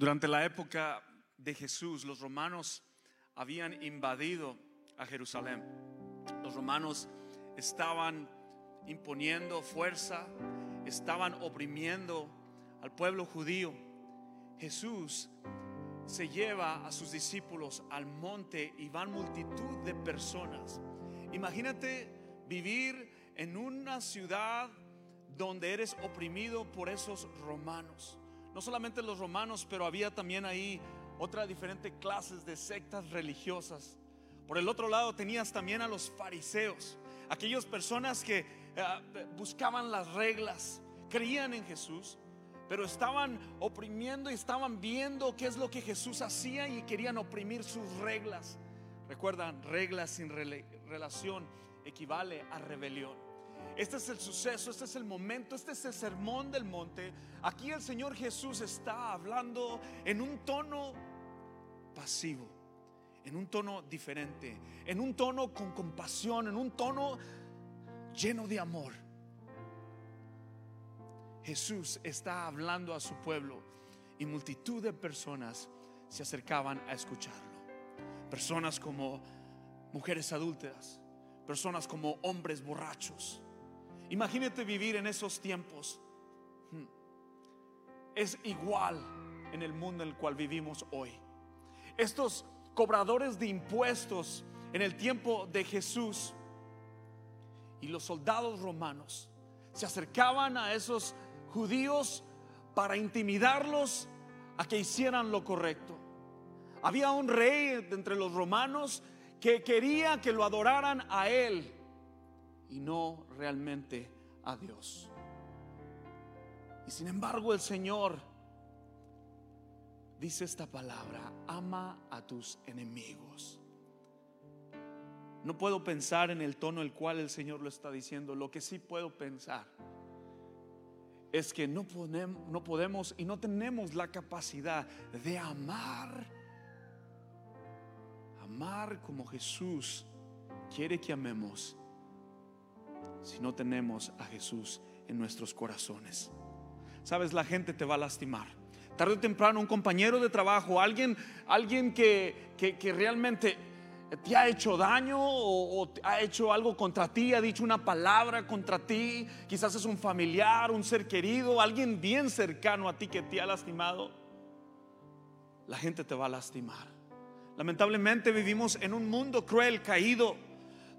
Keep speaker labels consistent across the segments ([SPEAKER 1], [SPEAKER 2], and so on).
[SPEAKER 1] Durante la época de Jesús, los romanos habían invadido a Jerusalén. Los romanos estaban imponiendo fuerza, estaban oprimiendo al pueblo judío. Jesús se lleva a sus discípulos al monte y van multitud de personas. Imagínate vivir en una ciudad donde eres oprimido por esos romanos. No solamente los romanos, pero había también ahí otras diferentes clases de sectas religiosas. Por el otro lado tenías también a los fariseos, aquellas personas que eh, buscaban las reglas, creían en Jesús, pero estaban oprimiendo y estaban viendo qué es lo que Jesús hacía y querían oprimir sus reglas. Recuerdan, reglas sin relación equivale a rebelión. Este es el suceso, este es el momento, este es el sermón del monte. Aquí el Señor Jesús está hablando en un tono pasivo, en un tono diferente, en un tono con compasión, en un tono lleno de amor. Jesús está hablando a su pueblo y multitud de personas se acercaban a escucharlo. Personas como mujeres adúlteras, personas como hombres borrachos. Imagínate vivir en esos tiempos. Hmm. Es igual en el mundo en el cual vivimos hoy. Estos cobradores de impuestos en el tiempo de Jesús y los soldados romanos se acercaban a esos judíos para intimidarlos a que hicieran lo correcto. Había un rey entre los romanos que quería que lo adoraran a él y no realmente a Dios. Y sin embargo el Señor dice esta palabra, ama a tus enemigos. No puedo pensar en el tono el cual el Señor lo está diciendo. Lo que sí puedo pensar es que no no podemos y no tenemos la capacidad de amar. Amar como Jesús quiere que amemos si no tenemos a Jesús en nuestros corazones. Sabes, la gente te va a lastimar. Tarde o temprano un compañero de trabajo, alguien, alguien que, que, realmente te ha hecho daño o, ha hecho algo contra ti, ha dicho una palabra contra ti, quizás es un familiar, un ser querido, alguien bien cercano a ti que te ha lastimado, la gente te va a lastimar. Lamentablemente vivimos en un mundo cruel, caído,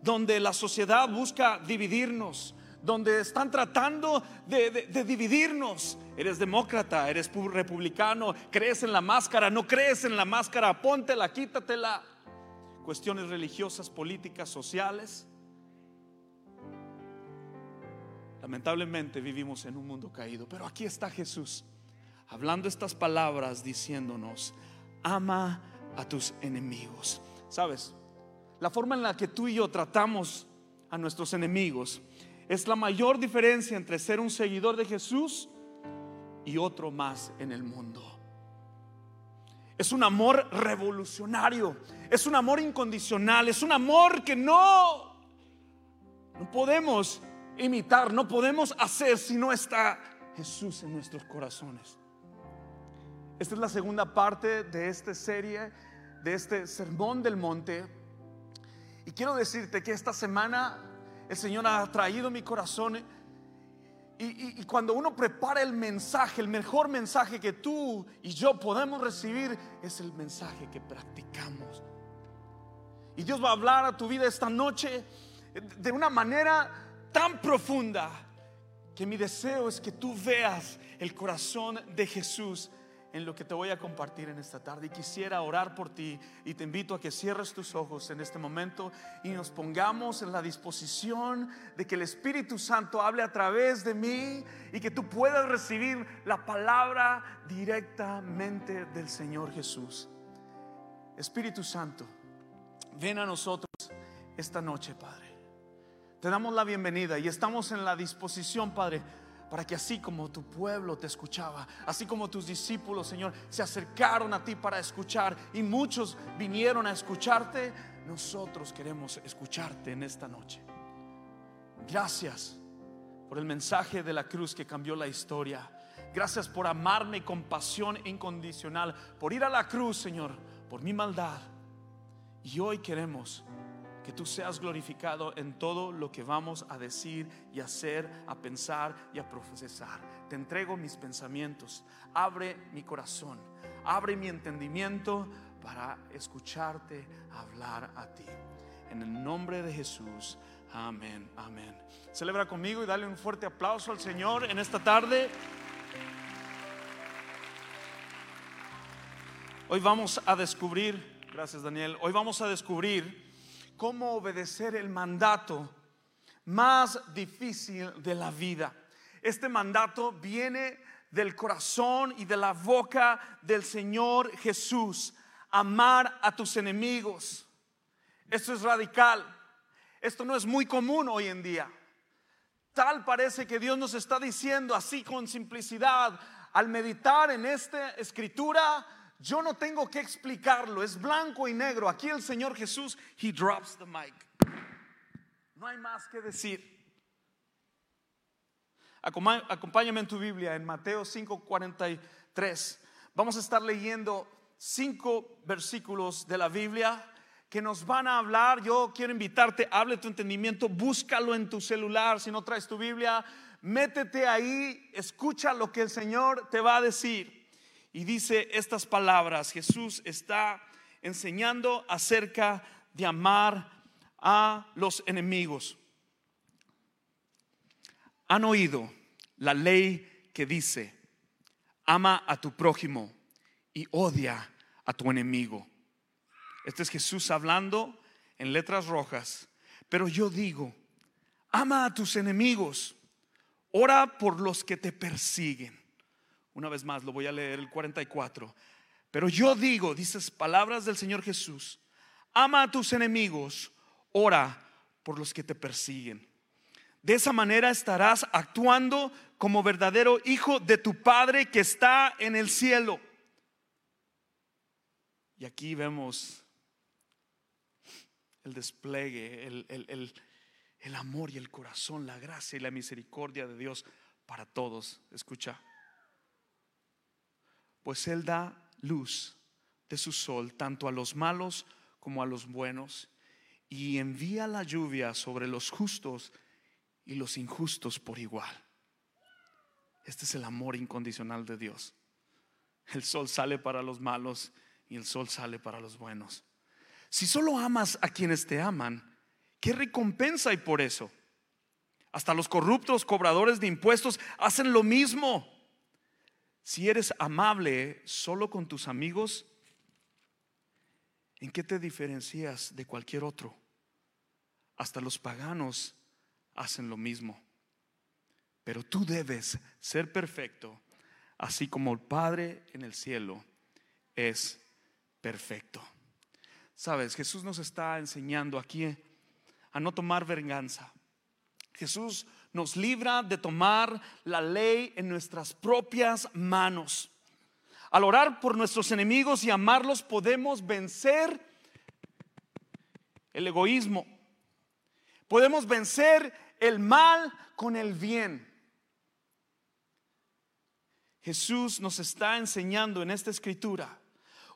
[SPEAKER 1] donde la sociedad busca dividirnos, donde están tratando de, dividirnos. Eres demócrata, eres republicano, crees en la máscara, no crees en la máscara, póntela, quítatela cuestiones religiosas, políticas, sociales. Lamentablemente vivimos en un mundo caído, pero aquí está Jesús hablando estas palabras diciéndonos, ama a tus enemigos. ¿Sabes? La forma en la que tú y yo tratamos a nuestros enemigos es la mayor diferencia entre ser un seguidor de Jesús y otro más en el mundo. Es un amor revolucionario. Es un amor incondicional. Es un amor que no, no podemos imitar, no podemos hacer si no está Jesús en nuestros corazones. Esta es la segunda parte de esta serie, de este sermón del monte. Y quiero decirte que esta semana el Señor ha traído mi corazón y, cuando uno prepara el mensaje, el mejor mensaje que tú y yo podemos recibir es el mensaje que practicamos. Y Dios va a hablar a tu vida esta noche de una manera tan profunda que mi deseo es que tú veas el corazón de Jesús en lo que te voy a compartir en esta tarde. Y quisiera orar por ti y te invito a que cierres tus ojos en este momento y nos pongamos en la disposición de que el Espíritu Santo hable a través de mí y que tú puedas recibir la palabra directamente del Señor Jesús. Espíritu Santo, ven a nosotros esta noche, Padre. Te damos la bienvenida y estamos en la disposición, Padre para que así como tu pueblo te escuchaba, así como tus discípulos, Señor, se acercaron a ti para escuchar y muchos vinieron a escucharte, nosotros queremos escucharte en esta noche. Gracias por el mensaje de la cruz que cambió la historia. Gracias por amarme con pasión incondicional, por ir a la cruz, Señor, por mi maldad. Y hoy queremos que tú seas glorificado en todo lo que vamos a decir y hacer, a pensar y a procesar. Te entrego mis pensamientos, abre mi corazón, abre mi entendimiento para escucharte hablar a ti. En el nombre de Jesús, amén, amén. Celebra conmigo y dale un fuerte aplauso al Señor en esta tarde. Hoy vamos a descubrir, gracias Daniel, hoy vamos a descubrir cómo obedecer el mandato más difícil de la vida. Este mandato viene del corazón y de la boca del Señor Jesús. Amar a tus enemigos. Esto es radical. Esto no es muy común hoy en día. Tal parece que Dios nos está diciendo así con simplicidad al meditar en esta escritura yo no tengo que explicarlo, es blanco y negro. Aquí el Señor Jesús, he drops the mic. No hay más que decir. Acompáñame en tu Biblia en Mateo 5:43. Vamos a estar leyendo cinco versículos de la Biblia que nos van a hablar. Yo quiero invitarte, hable tu entendimiento, búscalo en tu celular si no traes tu Biblia, métete ahí, escucha lo que el Señor te va a decir y dice estas palabras. Jesús está enseñando acerca de amar a los enemigos. Han oído la ley que dice, ama a tu prójimo y odia a tu enemigo. Este es Jesús hablando en letras rojas. Pero yo digo, ama a tus enemigos, ora por los que te persiguen. Una vez más, lo voy a leer el 44. Pero yo digo, dices palabras del Señor Jesús, ama a tus enemigos, ora por los que te persiguen. De esa manera estarás actuando como verdadero hijo de tu Padre que está en el cielo. Y aquí vemos el despliegue, el, el, el amor y el corazón, la gracia y la misericordia de Dios para todos. Escucha pues Él da luz de su sol tanto a los malos como a los buenos y envía la lluvia sobre los justos y los injustos por igual. Este es el amor incondicional de Dios. El sol sale para los malos y el sol sale para los buenos. Si solo amas a quienes te aman, ¿qué recompensa hay por eso? Hasta los corruptos cobradores de impuestos hacen lo mismo. Si eres amable solo con tus amigos, ¿en qué te diferencias de cualquier otro? Hasta los paganos hacen lo mismo. Pero tú debes ser perfecto, así como el Padre en el cielo es perfecto. Sabes, Jesús nos está enseñando aquí a no tomar venganza. Jesús nos libra de tomar la ley en nuestras propias manos. Al orar por nuestros enemigos y amarlos podemos vencer el egoísmo. Podemos vencer el mal con el bien. Jesús nos está enseñando en esta escritura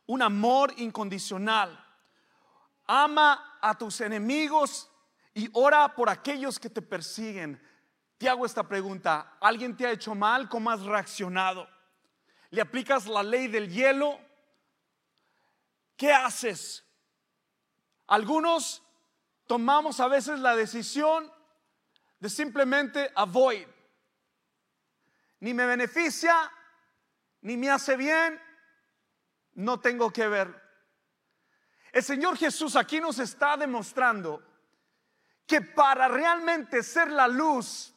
[SPEAKER 1] un amor incondicional. Ama a tus enemigos y ora por aquellos que te persiguen. Te hago esta pregunta, ¿alguien te ha hecho mal? ¿Cómo has reaccionado? ¿Le aplicas la ley del hielo? ¿Qué haces? Algunos tomamos a veces la decisión de simplemente avoid. Ni me beneficia, ni me hace bien, no tengo que ver. El Señor Jesús aquí nos está demostrando que para realmente ser la luz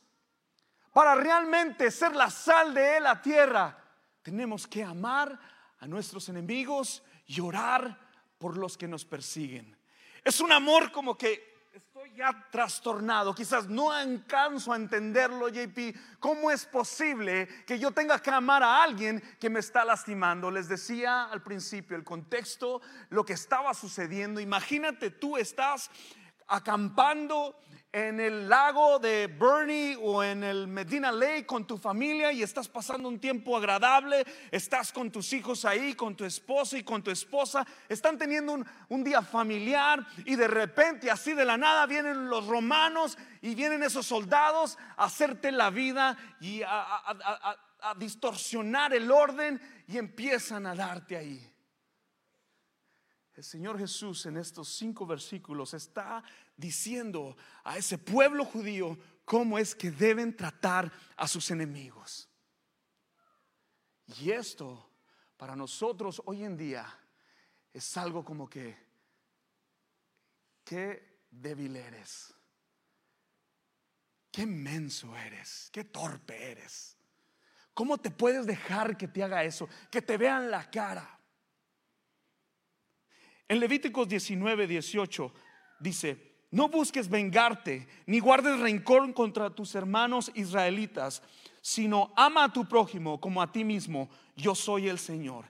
[SPEAKER 1] para realmente ser la sal de la tierra, tenemos que amar a nuestros enemigos y orar por los que nos persiguen. Es un amor como que estoy ya trastornado, quizás no alcanzo a entenderlo, JP. ¿Cómo es posible que yo tenga que amar a alguien que me está lastimando? Les decía al principio el contexto, lo que estaba sucediendo. Imagínate tú estás acampando en el lago de Bernie o en el Medina Lake con tu familia y estás pasando un tiempo agradable, estás con tus hijos ahí, con tu esposo y con tu esposa, están teniendo un, un día familiar y de repente así de la nada vienen los romanos y vienen esos soldados a hacerte la vida y a, a- distorsionar el orden y empiezan a darte ahí. El Señor Jesús en estos cinco versículos está diciendo a ese pueblo judío cómo es que deben tratar a sus enemigos. Y esto para nosotros hoy en día es algo como que, qué débil eres, qué menso eres, qué torpe eres. ¿Cómo te puedes dejar que te haga eso? Que te vean la cara. En Levíticos 19, 18 dice, no busques vengarte, ni guardes rencor contra tus hermanos israelitas, sino ama a tu prójimo como a ti mismo, yo soy el Señor.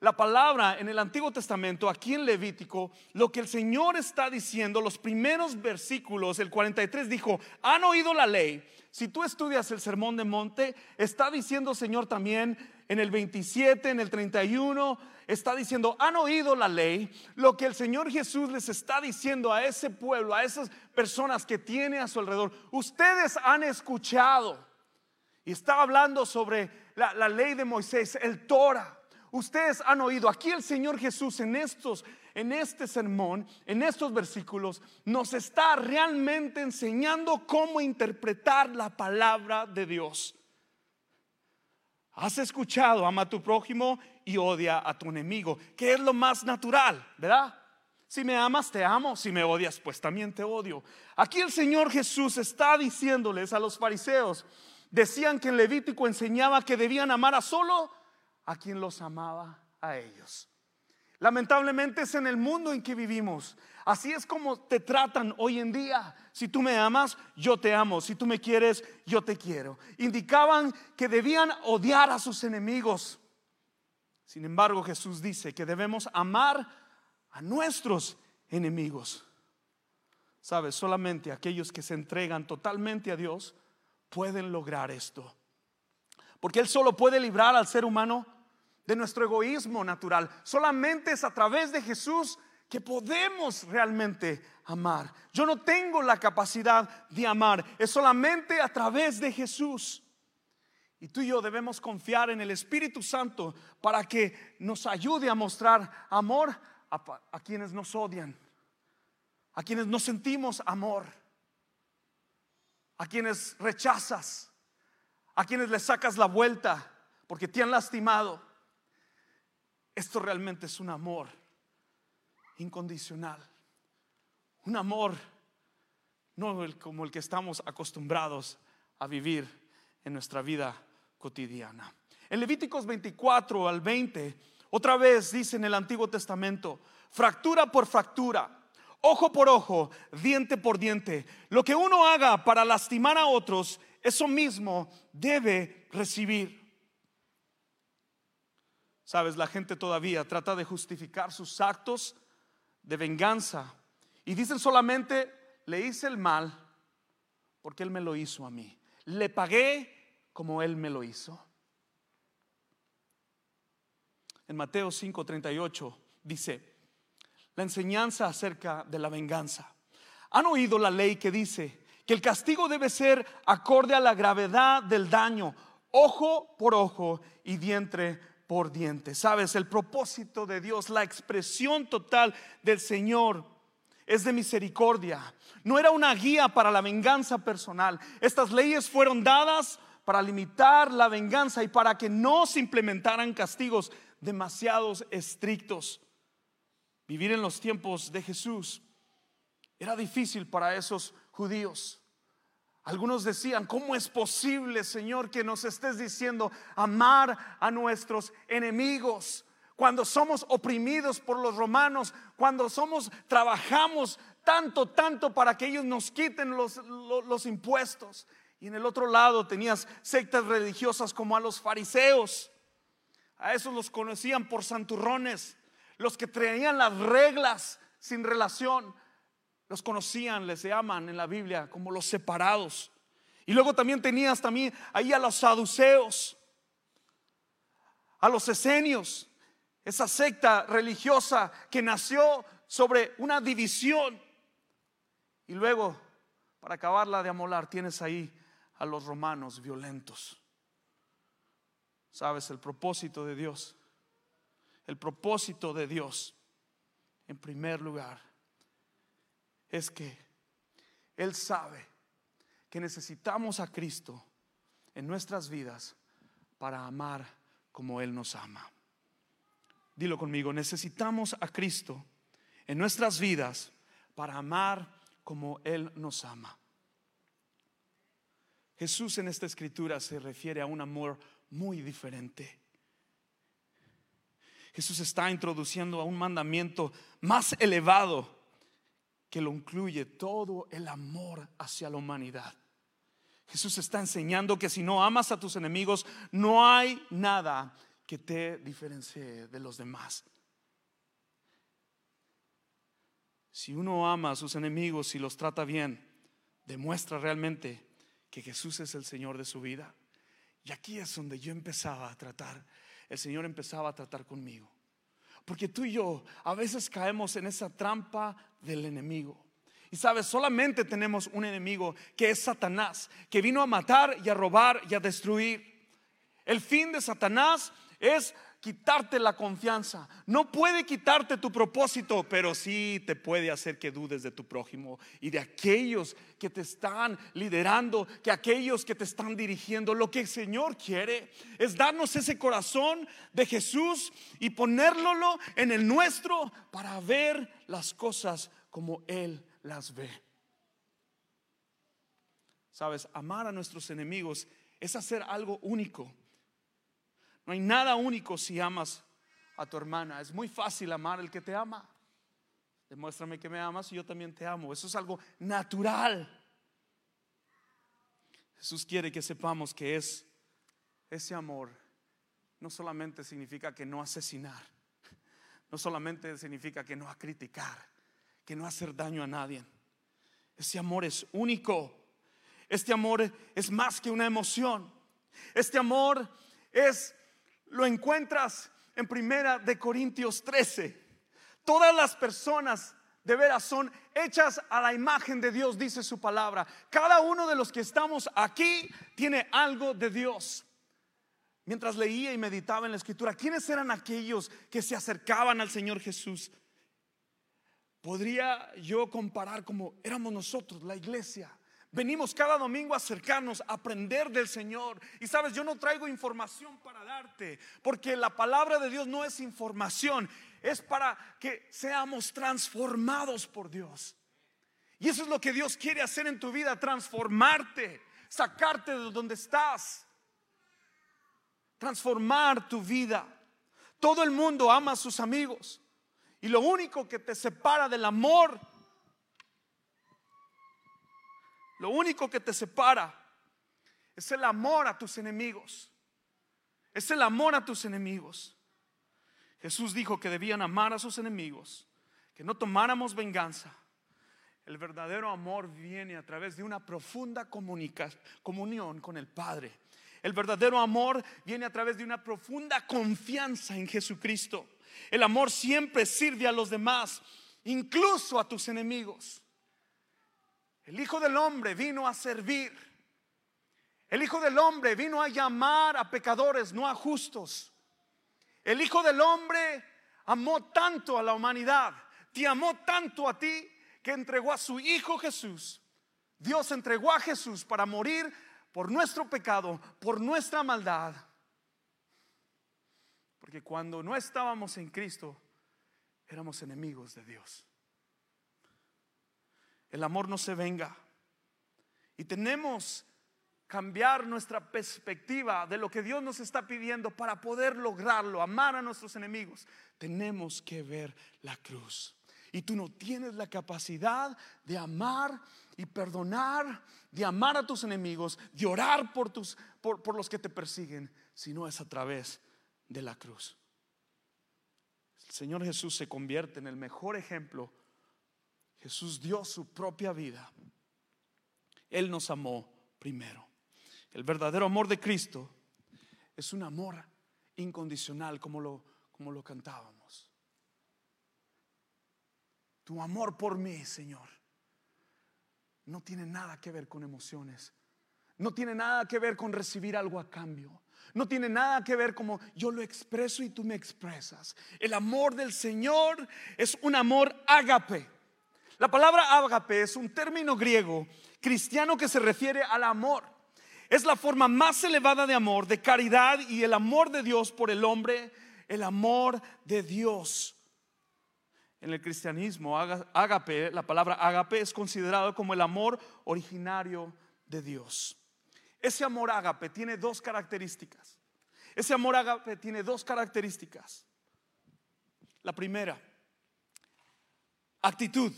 [SPEAKER 1] La palabra en el Antiguo Testamento, aquí en Levítico, lo que el Señor está diciendo, los primeros versículos, el 43 dijo, han oído la ley. Si tú estudias el Sermón de Monte, está diciendo Señor también en el 27, en el 31, está diciendo, han oído la ley, lo que el Señor Jesús les está diciendo a ese pueblo, a esas personas que tiene a su alrededor, ustedes han escuchado. Y estaba hablando sobre la, la ley de Moisés, el Torah. Ustedes han oído, aquí el Señor Jesús en estos, en este sermón, en estos versículos, nos está realmente enseñando cómo interpretar la palabra de Dios. Has escuchado, ama a tu prójimo y odia a tu enemigo, que es lo más natural, ¿verdad? Si me amas, te amo. Si me odias, pues también te odio. Aquí el Señor Jesús está diciéndoles a los fariseos, decían que en Levítico enseñaba que debían amar a solo a quien los amaba a ellos. Lamentablemente es en el mundo en que vivimos. Así es como te tratan hoy en día. Si tú me amas, yo te amo. Si tú me quieres, yo te quiero. Indicaban que debían odiar a sus enemigos. Sin embargo, Jesús dice que debemos amar a nuestros enemigos. Sabes, solamente aquellos que se entregan totalmente a Dios pueden lograr esto. Porque Él solo puede librar al ser humano de nuestro egoísmo natural. Solamente es a través de Jesús que podemos realmente amar. Yo no tengo la capacidad de amar, es solamente a través de Jesús. Y tú y yo debemos confiar en el Espíritu Santo para que nos ayude a mostrar amor a, a quienes nos odian, a quienes no sentimos amor, a quienes rechazas, a quienes le sacas la vuelta porque te han lastimado. Esto realmente es un amor incondicional. Un amor no como el que estamos acostumbrados a vivir en nuestra vida cotidiana. En Levíticos 24 al 20, otra vez dice en el Antiguo Testamento, fractura por fractura, ojo por ojo, diente por diente. Lo que uno haga para lastimar a otros, eso mismo debe recibir. Sabes, la gente todavía trata de justificar sus actos de venganza y dicen solamente, le hice el mal porque él me lo hizo a mí. Le pagué como él me lo hizo. En Mateo 5:38 dice, la enseñanza acerca de la venganza. ¿Han oído la ley que dice que el castigo debe ser acorde a la gravedad del daño, ojo por ojo y diente por diente? ¿Sabes? El propósito de Dios, la expresión total del Señor es de misericordia. No era una guía para la venganza personal. Estas leyes fueron dadas para limitar la venganza y para que no se implementaran castigos demasiados estrictos. Vivir en los tiempos de Jesús era difícil para esos judíos. Algunos decían, ¿cómo es posible, Señor, que nos estés diciendo amar a nuestros enemigos? Cuando somos oprimidos por los romanos, cuando somos, trabajamos tanto, tanto para que ellos nos quiten los, los, impuestos. Y en el otro lado tenías sectas religiosas como a los fariseos. A esos los conocían por santurrones, los que traían las reglas sin relación. Los conocían, les llaman en la Biblia como los separados. Y luego también tenías también ahí a los saduceos, a los esenios, esa secta religiosa que nació sobre una división. Y luego, para acabarla de amolar, tienes ahí a los romanos violentos. ¿Sabes? El propósito de Dios. El propósito de Dios, en primer lugar, es que Él sabe que necesitamos a Cristo en nuestras vidas para amar como Él nos ama. Dilo conmigo, necesitamos a Cristo en nuestras vidas para amar como Él nos ama. Jesús en esta escritura se refiere a un amor muy diferente. Jesús está introduciendo a un mandamiento más elevado que lo incluye todo el amor hacia la humanidad. Jesús está enseñando que si no amas a tus enemigos, no hay nada que te diferencie de los demás. Si uno ama a sus enemigos y los trata bien, demuestra realmente que Jesús es el Señor de su vida. Y aquí es donde yo empezaba a tratar, el Señor empezaba a tratar conmigo. Porque tú y yo a veces caemos en esa trampa del enemigo. Y sabes, solamente tenemos un enemigo que es Satanás, que vino a matar y a robar y a destruir. El fin de Satanás es quitarte la confianza. No puede quitarte tu propósito, pero sí te puede hacer que dudes de tu prójimo y de aquellos que te están liderando, que aquellos que te están dirigiendo. Lo que el Señor quiere es darnos ese corazón de Jesús y ponérlo en el nuestro para ver las cosas como Él las ve. Sabes, amar a nuestros enemigos es hacer algo único no hay nada único si amas a tu hermana. Es muy fácil amar al que te ama. Demuéstrame que me amas y yo también te amo. Eso es algo natural. Jesús quiere que sepamos que es ese amor no solamente significa que no asesinar, no solamente significa que no a criticar, que no hacer daño a nadie. Ese amor es único. Este amor es más que una emoción. Este amor es lo encuentras en Primera de Corintios 13. Todas las personas de veras son hechas a la imagen de Dios, dice su palabra. Cada uno de los que estamos aquí tiene algo de Dios. Mientras leía y meditaba en la escritura, ¿quiénes eran aquellos que se acercaban al Señor Jesús? Podría yo comparar como éramos nosotros, la iglesia. Venimos cada domingo a acercarnos, a aprender del Señor. Y sabes, yo no traigo información para darte, porque la palabra de Dios no es información, es para que seamos transformados por Dios. Y eso es lo que Dios quiere hacer en tu vida, transformarte, sacarte de donde estás, transformar tu vida. Todo el mundo ama a sus amigos. Y lo único que te separa del amor lo único que te separa es el amor a tus enemigos. Es el amor a tus enemigos. Jesús dijo que debían amar a sus enemigos, que no tomáramos venganza. El verdadero amor viene a través de una profunda comunión con el Padre. El verdadero amor viene a través de una profunda confianza en Jesucristo. El amor siempre sirve a los demás, incluso a tus enemigos. El Hijo del Hombre vino a servir. El Hijo del Hombre vino a llamar a pecadores, no a justos. El Hijo del Hombre amó tanto a la humanidad, te amó tanto a ti que entregó a su Hijo Jesús. Dios entregó a Jesús para morir por nuestro pecado, por nuestra maldad. Porque cuando no estábamos en Cristo, éramos enemigos de Dios. El amor no se venga. Y tenemos cambiar nuestra perspectiva de lo que Dios nos está pidiendo para poder lograrlo, amar a nuestros enemigos. Tenemos que ver la cruz. Y tú no tienes la capacidad de amar y perdonar, de amar a tus enemigos, de orar por, tus, por, por los que te persiguen, si no es a través de la cruz. El Señor Jesús se convierte en el mejor ejemplo Jesús dio su propia vida. Él nos amó primero. El verdadero amor de Cristo es un amor incondicional como lo, como lo cantábamos. Tu amor por mí, Señor, no tiene nada que ver con emociones. No tiene nada que ver con recibir algo a cambio. No tiene nada que ver como yo lo expreso y tú me expresas. El amor del Señor es un amor ágape. La palabra ágape es un término griego cristiano que se refiere al amor. Es la forma más elevada de amor, de caridad y el amor de Dios por el hombre, el amor de Dios. En el cristianismo, ágape, la palabra ágape es considerado como el amor originario de Dios. Ese amor ágape tiene dos características. Ese amor ágape tiene dos características. La primera, actitud.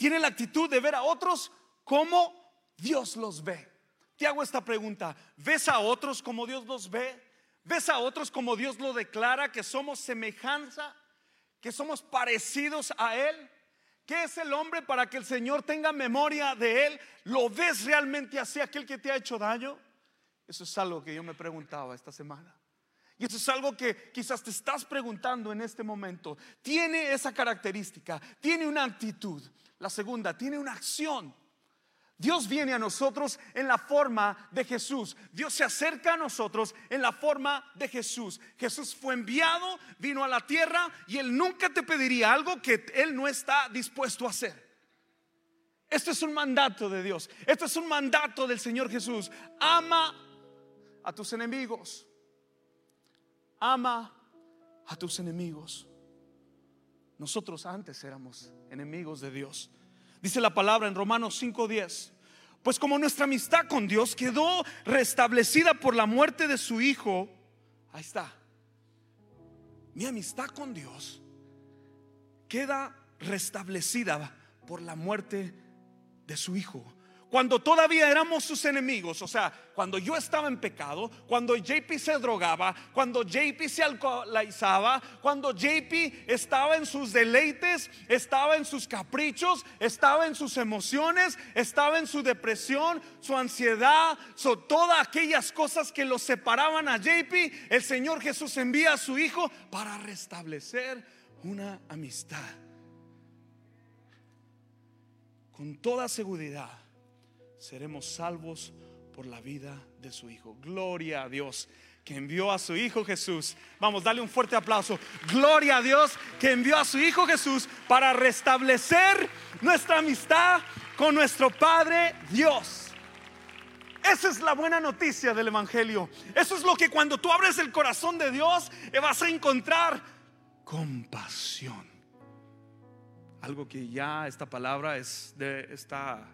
[SPEAKER 1] Tiene la actitud de ver a otros como Dios los ve. Te hago esta pregunta. ¿Ves a otros como Dios los ve? ¿Ves a otros como Dios lo declara, que somos semejanza, que somos parecidos a Él? ¿Qué es el hombre para que el Señor tenga memoria de él? ¿Lo ves realmente así aquel que te ha hecho daño? Eso es algo que yo me preguntaba esta semana. Y eso es algo que quizás te estás preguntando en este momento. Tiene esa característica, tiene una actitud. La segunda, tiene una acción. Dios viene a nosotros en la forma de Jesús. Dios se acerca a nosotros en la forma de Jesús. Jesús fue enviado, vino a la tierra y Él nunca te pediría algo que Él no está dispuesto a hacer. Esto es un mandato de Dios. Esto es un mandato del Señor Jesús. Ama a tus enemigos. Ama a tus enemigos. Nosotros antes éramos enemigos de Dios. Dice la palabra en Romanos 5:10. Pues como nuestra amistad con Dios quedó restablecida por la muerte de su Hijo, ahí está. Mi amistad con Dios queda restablecida por la muerte de su Hijo cuando todavía éramos sus enemigos, o sea, cuando yo estaba en pecado, cuando JP se drogaba, cuando JP se alcoholizaba, cuando JP estaba en sus deleites, estaba en sus caprichos, estaba en sus emociones, estaba en su depresión, su ansiedad, todas aquellas cosas que los separaban a JP, el Señor Jesús envía a su Hijo para restablecer una amistad. Con toda seguridad seremos salvos por la vida de su Hijo. Gloria a Dios que envió a su Hijo Jesús. Vamos, dale un fuerte aplauso. Gloria a Dios que envió a su Hijo Jesús para restablecer nuestra amistad con nuestro Padre Dios. Esa es la buena noticia del Evangelio. Eso es lo que cuando tú abres el corazón de Dios eh, vas a encontrar compasión. Algo que ya esta palabra es de, está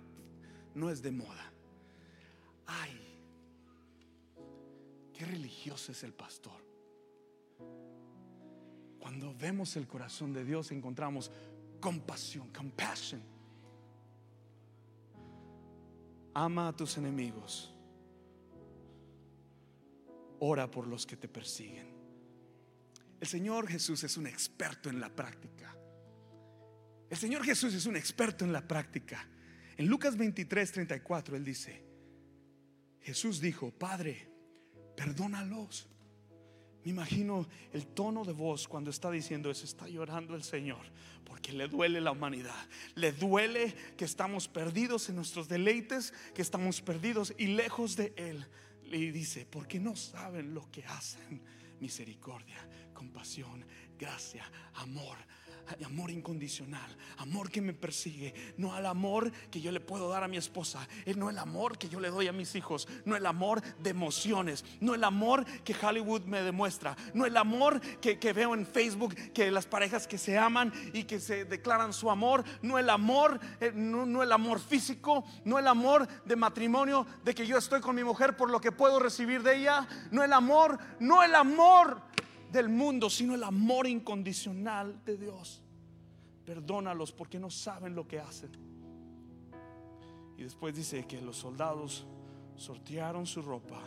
[SPEAKER 1] no es de moda. Ay, qué religioso es el pastor. Cuando vemos el corazón de Dios encontramos compasión, compassion. Ama a tus enemigos. Ora por los que te persiguen. El Señor Jesús es un experto en la práctica. El Señor Jesús es un experto en la práctica. En Lucas 23, 34, él dice, Jesús dijo, Padre, perdónalos. Me imagino el tono de voz cuando está diciendo eso, está llorando el Señor, porque le duele la humanidad, le duele que estamos perdidos en nuestros deleites, que estamos perdidos y lejos de Él. Y dice, porque no saben lo que hacen. Misericordia, compasión, gracia, amor, amor incondicional, amor que me persigue, no al amor que yo le puedo dar a mi esposa, no el amor que yo le doy a mis hijos, no el amor de emociones, no el amor que Hollywood me demuestra, no el amor que, veo en Facebook, que las parejas que se aman y que se declaran su amor, no el amor, eh, no el amor físico, no el amor de matrimonio, de que yo estoy con mi mujer por lo que puedo recibir de ella, no el amor, no el amor del mundo, sino el amor incondicional de Dios. Perdónalos porque no saben lo que hacen. Y después dice que los soldados sortearon su ropa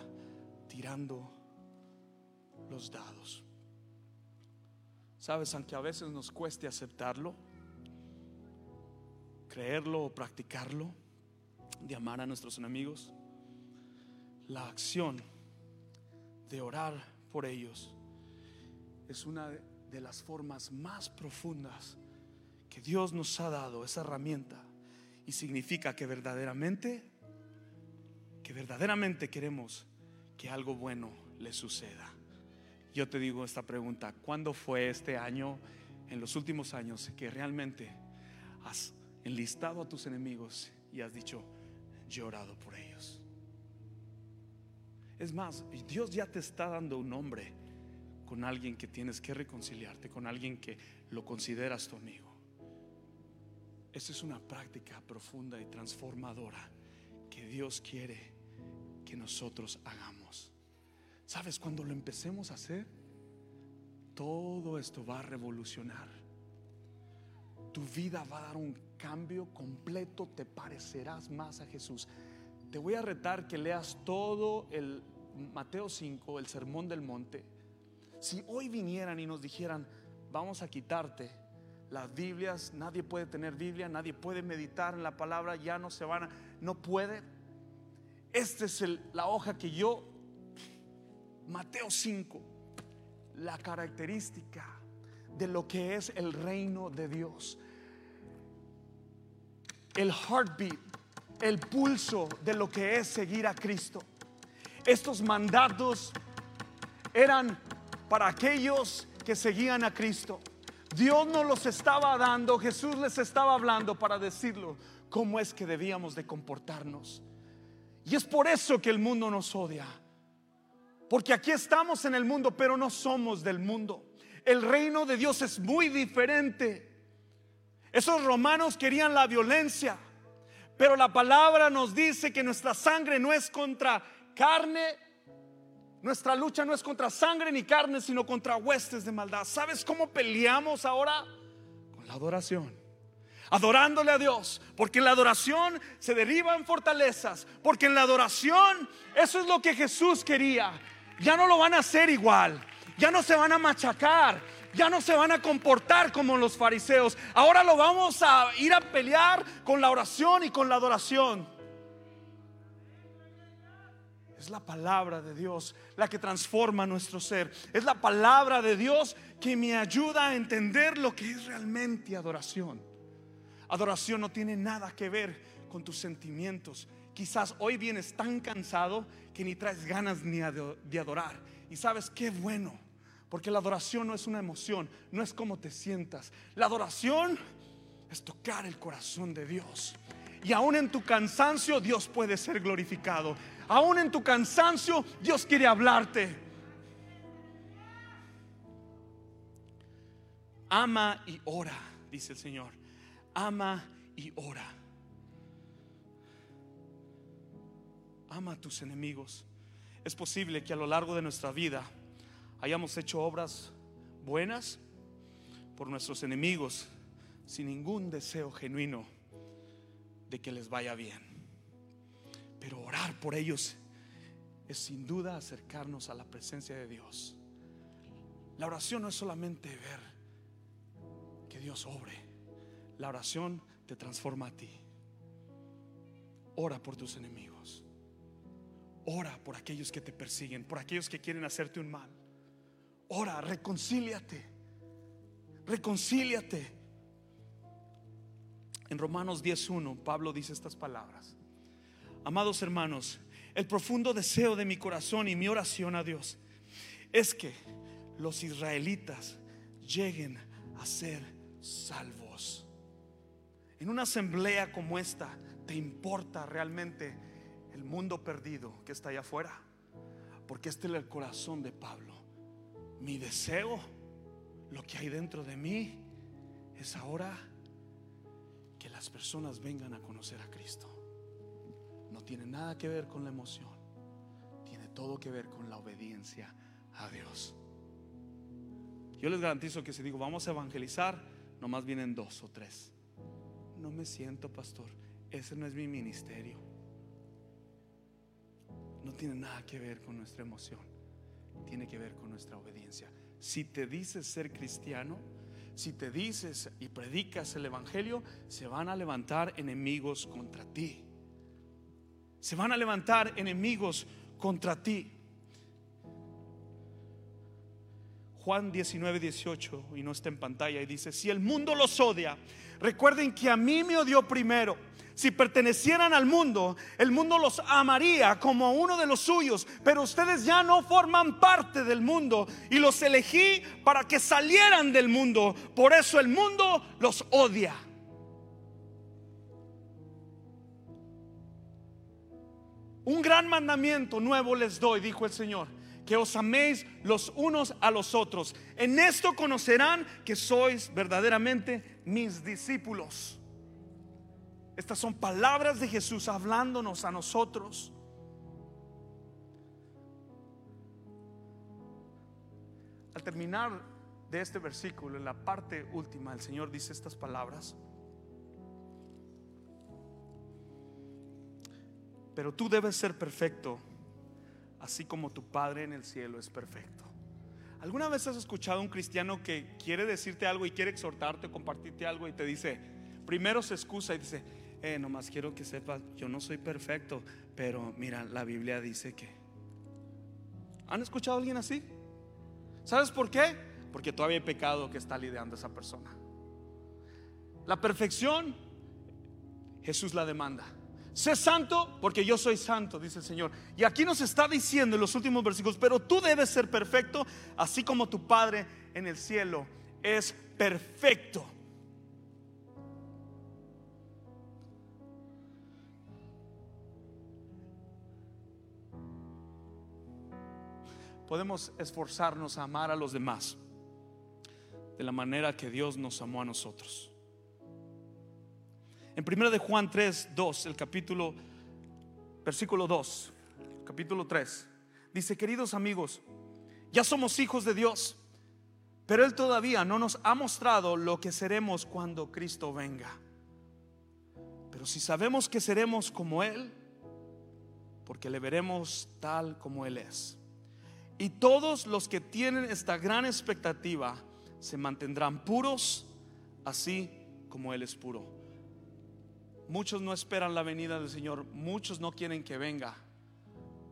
[SPEAKER 1] tirando los dados. Sabes, aunque a veces nos cueste aceptarlo, creerlo o practicarlo, de amar a nuestros enemigos, la acción de orar por ellos es una de las formas más profundas que Dios nos ha dado, esa herramienta. Y significa que verdaderamente, que verdaderamente queremos que algo bueno le suceda. Yo te digo esta pregunta, ¿cuándo fue este año, en los últimos años, que realmente has enlistado a tus enemigos y has dicho, yo he orado por ellos? Es más, Dios ya te está dando un nombre con alguien que tienes que reconciliarte, con alguien que lo consideras tu amigo. Esa es una práctica profunda y transformadora que Dios quiere que nosotros hagamos. ¿Sabes? Cuando lo empecemos a hacer, todo esto va a revolucionar. Tu vida va a dar un cambio completo, te parecerás más a Jesús. Te voy a retar que leas todo el Mateo 5, el Sermón del Monte. Si hoy vinieran y nos dijeran, vamos a quitarte las Biblias, nadie puede tener Biblia, nadie puede meditar en la palabra, ya no se van a, no puede. Esta es la hoja que yo Mateo 5, la característica de lo que es el reino de Dios. El heartbeat, el pulso de lo que es seguir a Cristo. Estos mandatos eran para aquellos que seguían a Cristo. Dios nos los estaba dando, Jesús les estaba hablando para decirlo cómo es que debíamos de comportarnos. Y es por eso que el mundo nos odia. Porque aquí estamos en el mundo, pero no somos del mundo. El reino de Dios es muy diferente. Esos romanos querían la violencia, pero la palabra nos dice que nuestra sangre no es contra carne, nuestra lucha no es contra sangre ni carne, sino contra huestes de maldad. ¿Sabes cómo peleamos ahora? Con la adoración. Adorándole a Dios, porque en la adoración se derivan fortalezas, porque en la adoración eso es lo que Jesús quería ya no lo van a hacer igual, ya no se van a machacar, ya no se van a comportar como los fariseos. Ahora lo vamos a ir a pelear con la oración y con la adoración. Es la palabra de Dios la que transforma nuestro ser. Es la palabra de Dios que me ayuda a entender lo que es realmente adoración. Adoración no tiene nada que ver con tus sentimientos. Quizás hoy vienes tan cansado que ni traes ganas ni de adorar. Y sabes qué bueno, porque la adoración no es una emoción, no es como te sientas. La adoración es tocar el corazón de Dios. Y aún en tu cansancio Dios puede ser glorificado. Aún en tu cansancio Dios quiere hablarte. Ama y ora, dice el Señor. Ama y ora. ama a tus enemigos. Es posible que a lo largo de nuestra vida hayamos hecho obras buenas por nuestros enemigos sin ningún deseo genuino de que les vaya bien. Pero orar por ellos es sin duda acercarnos a la presencia de Dios. La oración no es solamente ver que Dios obre. La oración te transforma a ti. Ora por tus enemigos. Ora por aquellos que te persiguen, por aquellos que quieren hacerte un mal. Ora, reconcíliate. Reconcíliate. En Romanos 10:1 Pablo dice estas palabras. Amados hermanos, el profundo deseo de mi corazón y mi oración a Dios es que los israelitas lleguen a ser salvos. En una asamblea como esta, ¿te importa realmente el mundo perdido que está allá afuera. Porque este es el corazón de Pablo. Mi deseo, lo que hay dentro de mí, es ahora las personas vengan a conocer a Cristo. No tiene nada que ver con la emoción, tiene todo que ver con la obediencia a Dios. Yo les garantizo que si digo vamos a evangelizar, nomás vienen dos o tres. No me siento pastor, ese no es mi ministerio no tiene nada que ver con nuestra emoción, tiene que ver con nuestra obediencia. Si te dices ser cristiano, si te dices y predicas el Evangelio, se van a levantar enemigos contra ti. Se van a levantar enemigos contra ti. Juan 19, 18, y no está en pantalla, y dice, si el mundo los odia, recuerden que a mí me odió primero. Si pertenecieran al mundo, el mundo los amaría como uno de los suyos, pero ustedes ya no forman parte del mundo y los elegí para que salieran del mundo. Por eso el mundo los odia. Un gran mandamiento nuevo les doy, dijo el Señor, que os améis los unos a los otros. En esto conocerán que sois verdaderamente mis discípulos. Estas son palabras de Jesús hablándonos a nosotros. Al terminar de este versículo, en la parte última, el Señor dice estas palabras. Pero tú debes ser perfecto, así como tu Padre en el cielo es perfecto. ¿Alguna vez has escuchado a un cristiano que quiere decirte algo y quiere exhortarte, compartirte algo y te dice, primero se excusa y dice, eh, nomás quiero que sepas, yo no soy perfecto, pero mira, la Biblia dice que... ¿Han escuchado a alguien así? ¿Sabes por qué? Porque todavía hay pecado que está lidiando esa persona. La perfección, Jesús la demanda. Sé santo porque yo soy santo, dice el Señor. Y aquí nos está diciendo en los últimos versículos, pero tú debes ser perfecto, así como tu Padre en el cielo es perfecto. podemos esforzarnos a amar a los demás de la manera que Dios nos amó a nosotros. En 1 de Juan 3, 2, el capítulo, versículo 2, capítulo 3, dice, queridos amigos, ya somos hijos de Dios, pero Él todavía no nos ha mostrado lo que seremos cuando Cristo venga. Pero si sabemos que seremos como Él, porque le veremos tal como Él es. Y todos los que tienen esta gran expectativa se mantendrán puros, así como Él es puro. Muchos no esperan la venida del Señor, muchos no quieren que venga,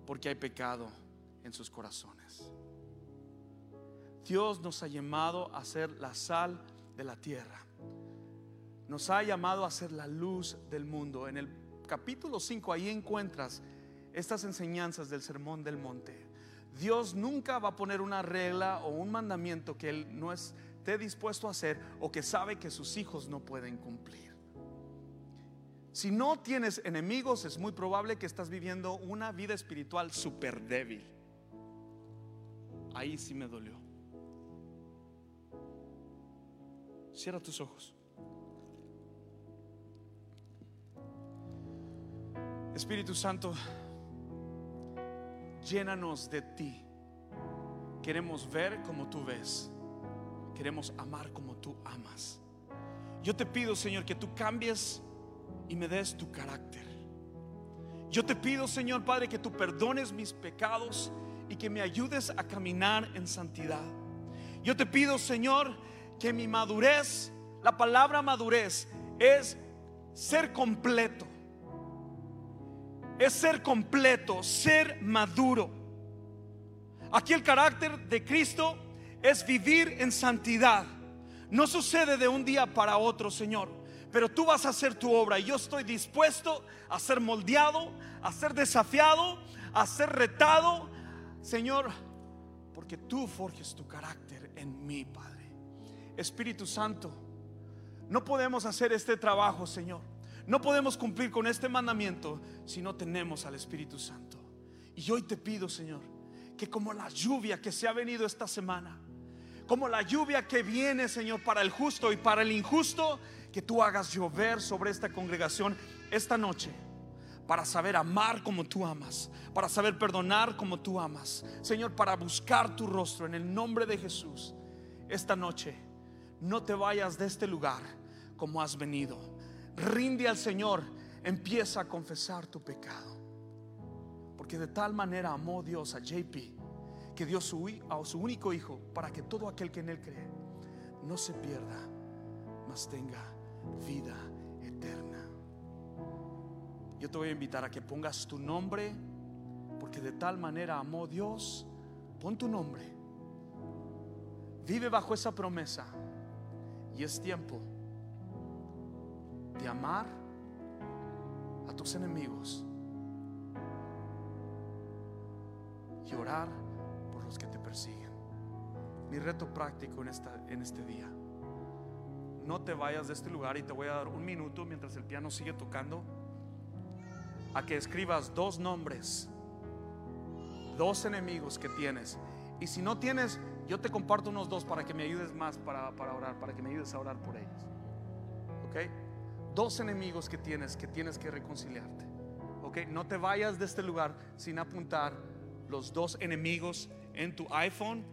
[SPEAKER 1] porque hay pecado en sus corazones. Dios nos ha llamado a ser la sal de la tierra. Nos ha llamado a ser la luz del mundo. En el capítulo 5 ahí encuentras estas enseñanzas del Sermón del Monte. Dios nunca va a poner una regla o un mandamiento que Él no esté dispuesto a hacer o que sabe que sus hijos no pueden cumplir. Si no tienes enemigos, es muy probable que estás viviendo una vida espiritual súper débil. Ahí sí me dolió. Cierra tus ojos. Espíritu Santo, llénanos de ti. Queremos ver como tú ves. Queremos amar como tú amas. Yo te pido, Señor, que tú cambies y me des tu carácter. Yo te pido, Señor Padre, que tú perdones mis pecados y que me ayudes a caminar en santidad. Yo te pido, Señor, que mi madurez, la palabra madurez, es ser completo es ser completo, ser maduro. Aquí el carácter de Cristo es vivir en santidad. No sucede de un día para otro, Señor, pero tú vas a hacer tu obra y yo estoy dispuesto a ser moldeado, a ser desafiado, a ser retado, Señor, porque tú forjes tu carácter en mí, Padre. Espíritu Santo, no podemos hacer este trabajo, Señor no podemos cumplir con este mandamiento si no tenemos al Espíritu Santo. Y hoy te pido, Señor, que como la lluvia que se ha venido esta semana, como la lluvia que viene, Señor, para el justo y para el injusto, que tú hagas llover sobre esta congregación esta noche para saber amar como tú amas, para saber perdonar como tú amas. Señor, para buscar tu rostro en el nombre de Jesús. Esta noche, no te vayas de este lugar como has venido rinde al Señor, empieza a confesar tu pecado. Porque de tal manera amó Dios a JP que dio su, a su único hijo para que todo aquel que en él cree no se pierda, mas tenga vida eterna. Yo te voy a invitar a que pongas tu nombre, porque de tal manera amó Dios. Pon tu nombre. Vive bajo esa promesa. Y es tiempo de amar a tus enemigos y orar por los que te persiguen. Mi reto práctico en, esta, en este día. No te vayas de este lugar y te voy a dar un minuto mientras el piano sigue tocando a que escribas dos nombres, dos enemigos que tienes. Y si no tienes, yo te comparto unos dos para que me ayudes más para, para orar, para que me ayudes a orar por ellos. ¿Ok? Dos enemigos que tienes, que tienes que reconciliarte. ¿Ok? No te vayas de este lugar sin apuntar los dos enemigos en tu iPhone,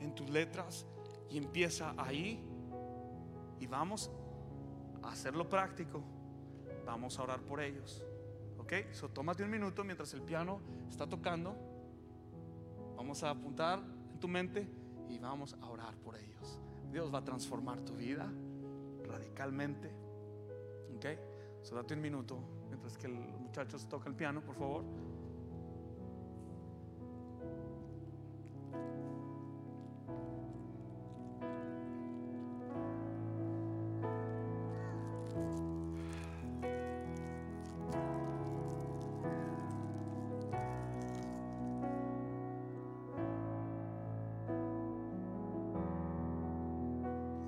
[SPEAKER 1] en tus letras, y empieza ahí. Y vamos a hacerlo práctico. Vamos a orar por ellos. ¿Ok? So, tómate un minuto mientras el piano está tocando. Vamos a apuntar en tu mente y vamos a orar por ellos. Dios va a transformar tu vida radicalmente. ¿Ok? So, date un minuto mientras que el muchacho toca el piano, por favor.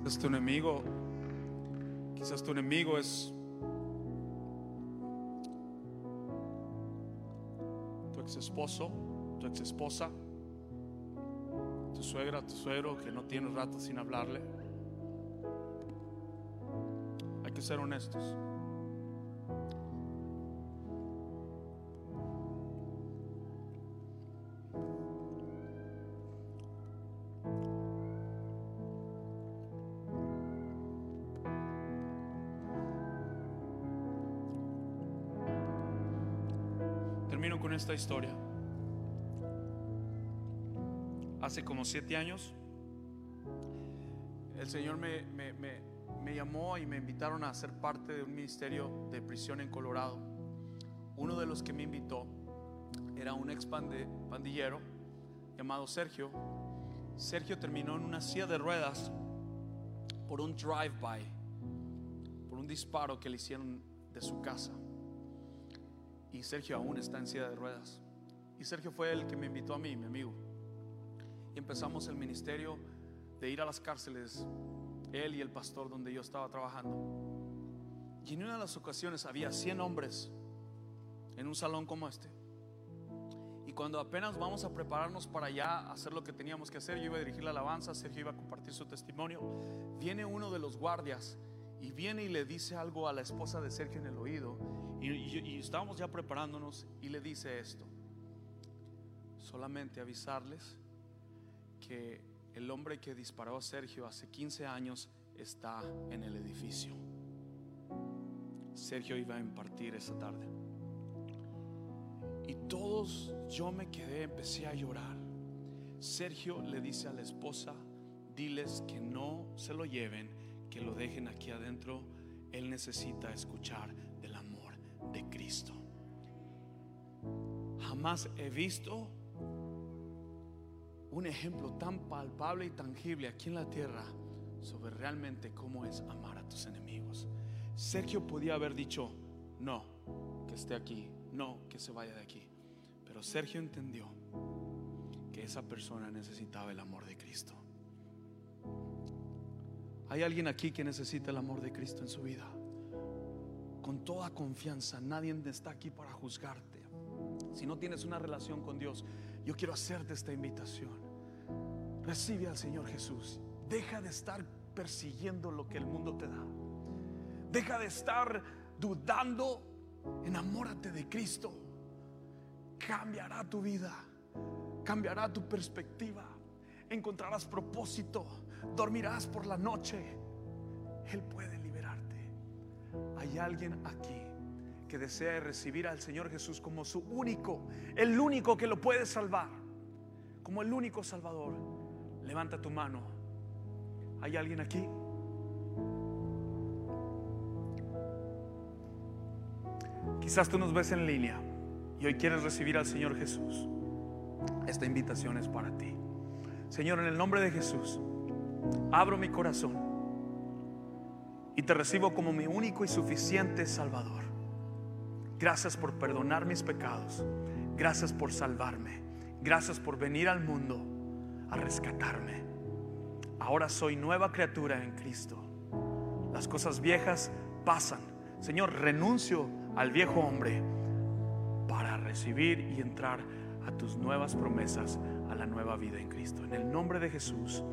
[SPEAKER 1] Quizás tu enemigo, quizás tu enemigo es tu ex esposo, tu ex esposa, tu suegra, tu suegro que no tiene rato sin hablarle. Hay que ser honestos. Historia. Hace como siete años, el Señor me, me- llamó y me invitaron a ser parte de un ministerio de prisión en Colorado. Uno de los que me invitó era un ex pandillero llamado Sergio. Sergio terminó en una silla de ruedas por un drive-by, por un disparo que le hicieron de su casa. Y Sergio aún está en silla de ruedas. Y Sergio fue el que me invitó a mí, mi amigo. Y empezamos el ministerio de ir a las cárceles, él y el pastor donde yo estaba trabajando. Y en una de las ocasiones había 100 hombres en un salón como este. Y cuando apenas vamos a prepararnos para allá a hacer lo que teníamos que hacer, yo iba a dirigir la alabanza, Sergio iba a compartir su testimonio. Viene uno de los guardias y viene y le dice algo a la esposa de Sergio en el oído. Y, estábamos ya preparándonos y le dice esto. Solamente avisarles que el hombre que disparó a Sergio hace 15 años está en el edificio. Sergio iba a impartir esa tarde. Y todos, yo me quedé, empecé a llorar. Sergio le dice a la esposa, diles que no se lo lleven, que lo dejen aquí adentro. Él necesita escuchar de Cristo. Jamás he visto un ejemplo tan palpable y tangible aquí en la tierra sobre realmente cómo es amar a tus enemigos. Sergio podía haber dicho, no, que esté aquí, no, que se vaya de aquí. Pero Sergio entendió que esa persona necesitaba el amor de Cristo. Hay alguien aquí que necesita el amor de Cristo en su vida. Con toda confianza, nadie está aquí para juzgarte. Si no tienes una relación con Dios, yo quiero hacerte esta invitación. Recibe al Señor Jesús. Deja de estar persiguiendo lo que el mundo te da. Deja de estar dudando. Enamórate de Cristo. Cambiará tu vida. Cambiará tu perspectiva. Encontrarás propósito. Dormirás por la noche. Él puede. Hay alguien aquí que desea recibir al Señor Jesús como su único, el único que lo puede salvar, como el único salvador. Levanta tu mano ¿Hay alguien aquí? Quizás tú nos ves en línea y hoy quieres recibir al Señor Jesús. Esta invitación es para ti. Señor, en el nombre de Jesús, abro mi corazón y te recibo como mi único y suficiente Salvador. Gracias por perdonar mis pecados. Gracias por salvarme. Gracias por venir al mundo a rescatarme. Ahora soy nueva criatura en Cristo. Las cosas viejas pasan. Señor, renuncio al viejo hombre para recibir y entrar a tus nuevas promesas, a la nueva vida en Cristo. En el nombre de Jesús.